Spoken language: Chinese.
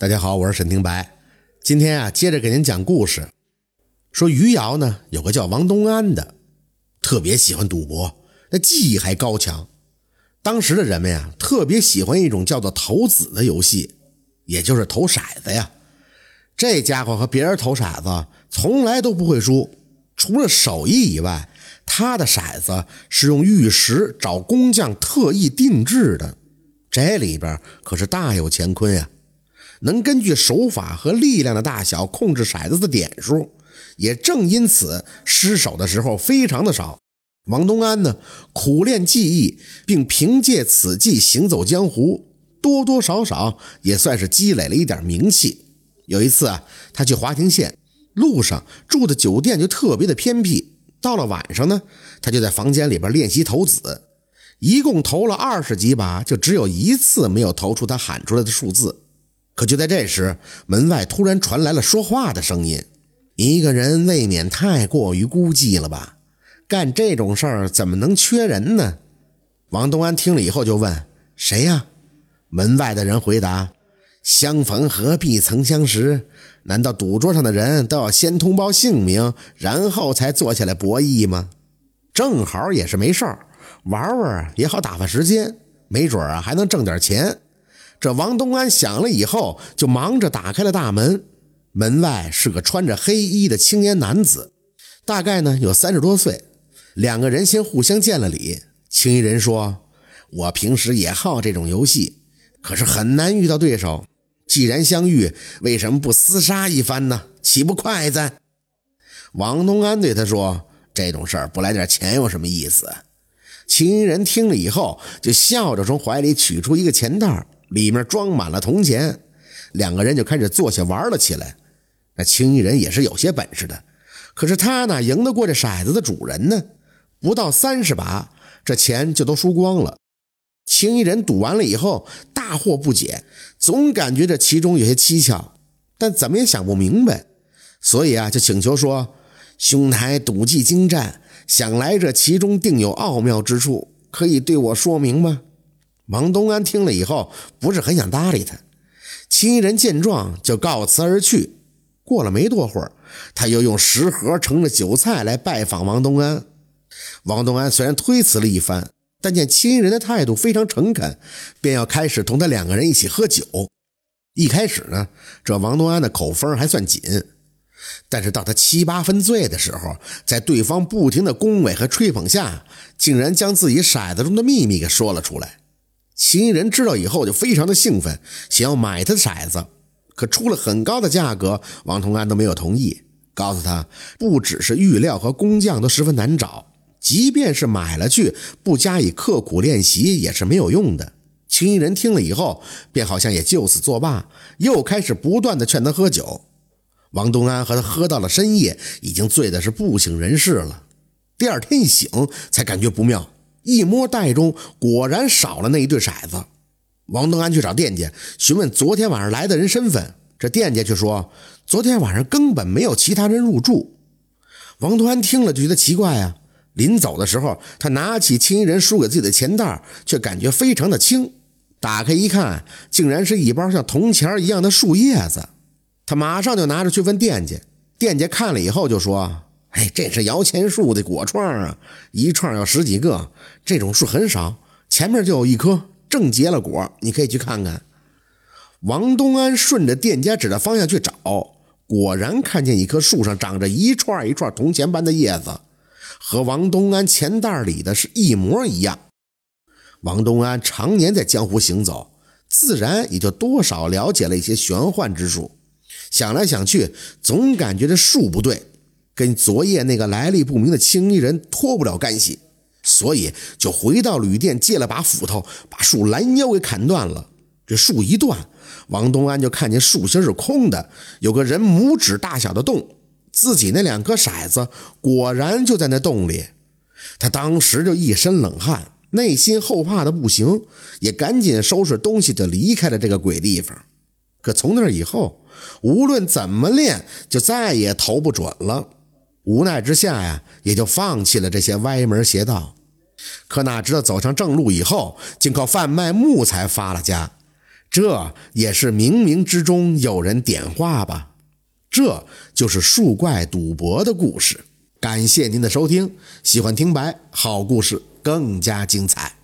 大家好，我是沈廷白。今天啊，接着给您讲故事。说余姚呢，有个叫王东安的，特别喜欢赌博，那技艺还高强。当时的人们呀，特别喜欢一种叫做投子的游戏，也就是投骰子呀。这家伙和别人投骰子从来都不会输，除了手艺以外，他的骰子是用玉石找工匠特意定制的，这里边可是大有乾坤呀。能根据手法和力量的大小控制骰子的点数，也正因此失手的时候非常的少。王东安呢，苦练技艺，并凭借此技行走江湖，多多少少也算是积累了一点名气。有一次啊，他去华亭县，路上住的酒店就特别的偏僻。到了晚上呢，他就在房间里边练习投子，一共投了二十几把，就只有一次没有投出他喊出来的数字。可就在这时，门外突然传来了说话的声音。一个人未免太过于孤寂了吧？干这种事儿怎么能缺人呢？王东安听了以后就问：“谁呀？”门外的人回答：“相逢何必曾相识？难道赌桌上的人都要先通报姓名，然后才坐下来博弈吗？正好也是没事儿，玩玩也好打发时间，没准啊还能挣点钱。”这王东安想了以后，就忙着打开了大门。门外是个穿着黑衣的青年男子，大概呢有三十多岁。两个人先互相见了礼。青衣人说：“我平时也好这种游戏，可是很难遇到对手。既然相遇，为什么不厮杀一番呢？岂不快哉？”王东安对他说：“这种事儿不来点钱有什么意思？”青衣人听了以后，就笑着从怀里取出一个钱袋里面装满了铜钱，两个人就开始坐下玩了起来。那青衣人也是有些本事的，可是他哪赢得过这骰子的主人呢？不到三十把，这钱就都输光了。青衣人赌完了以后，大惑不解，总感觉这其中有些蹊跷，但怎么也想不明白，所以啊，就请求说：“兄台赌技精湛，想来这其中定有奥妙之处，可以对我说明吗？”王东安听了以后，不是很想搭理他。青衣人见状，就告辞而去。过了没多会儿，他又用食盒盛着酒菜来拜访王东安。王东安虽然推辞了一番，但见青衣人的态度非常诚恳，便要开始同他两个人一起喝酒。一开始呢，这王东安的口风还算紧，但是到他七八分醉的时候，在对方不停的恭维和吹捧下，竟然将自己骰子中的秘密给说了出来。青衣人知道以后就非常的兴奋，想要买他的骰子，可出了很高的价格，王同安都没有同意，告诉他不只是玉料和工匠都十分难找，即便是买了去，不加以刻苦练习也是没有用的。青衣人听了以后，便好像也就此作罢，又开始不断的劝他喝酒。王东安和他喝到了深夜，已经醉的是不省人事了。第二天一醒，才感觉不妙。一摸袋中，果然少了那一对骰子。王东安去找店家询问昨天晚上来的人身份，这店家却说昨天晚上根本没有其他人入住。王东安听了就觉得奇怪啊。临走的时候，他拿起青衣人输给自己的钱袋，却感觉非常的轻。打开一看，竟然是一包像铜钱一样的树叶子。他马上就拿着去问店家，店家看了以后就说。哎，这是摇钱树的果串啊，一串要十几个，这种树很少。前面就有一棵，正结了果，你可以去看看。王东安顺着店家指的方向去找，果然看见一棵树上长着一串一串铜钱般的叶子，和王东安钱袋里的是一模一样。王东安常年在江湖行走，自然也就多少了解了一些玄幻之术。想来想去，总感觉这树不对。跟昨夜那个来历不明的青衣人脱不了干系，所以就回到旅店借了把斧头，把树拦腰给砍断了。这树一断，王东安就看见树心是空的，有个人拇指大小的洞，自己那两颗骰子果然就在那洞里。他当时就一身冷汗，内心后怕的不行，也赶紧收拾东西就离开了这个鬼地方。可从那以后，无论怎么练，就再也投不准了。无奈之下呀，也就放弃了这些歪门邪道。可哪知道走上正路以后，竟靠贩卖木材发了家。这也是冥冥之中有人点化吧。这就是树怪赌博的故事。感谢您的收听，喜欢听白好故事更加精彩。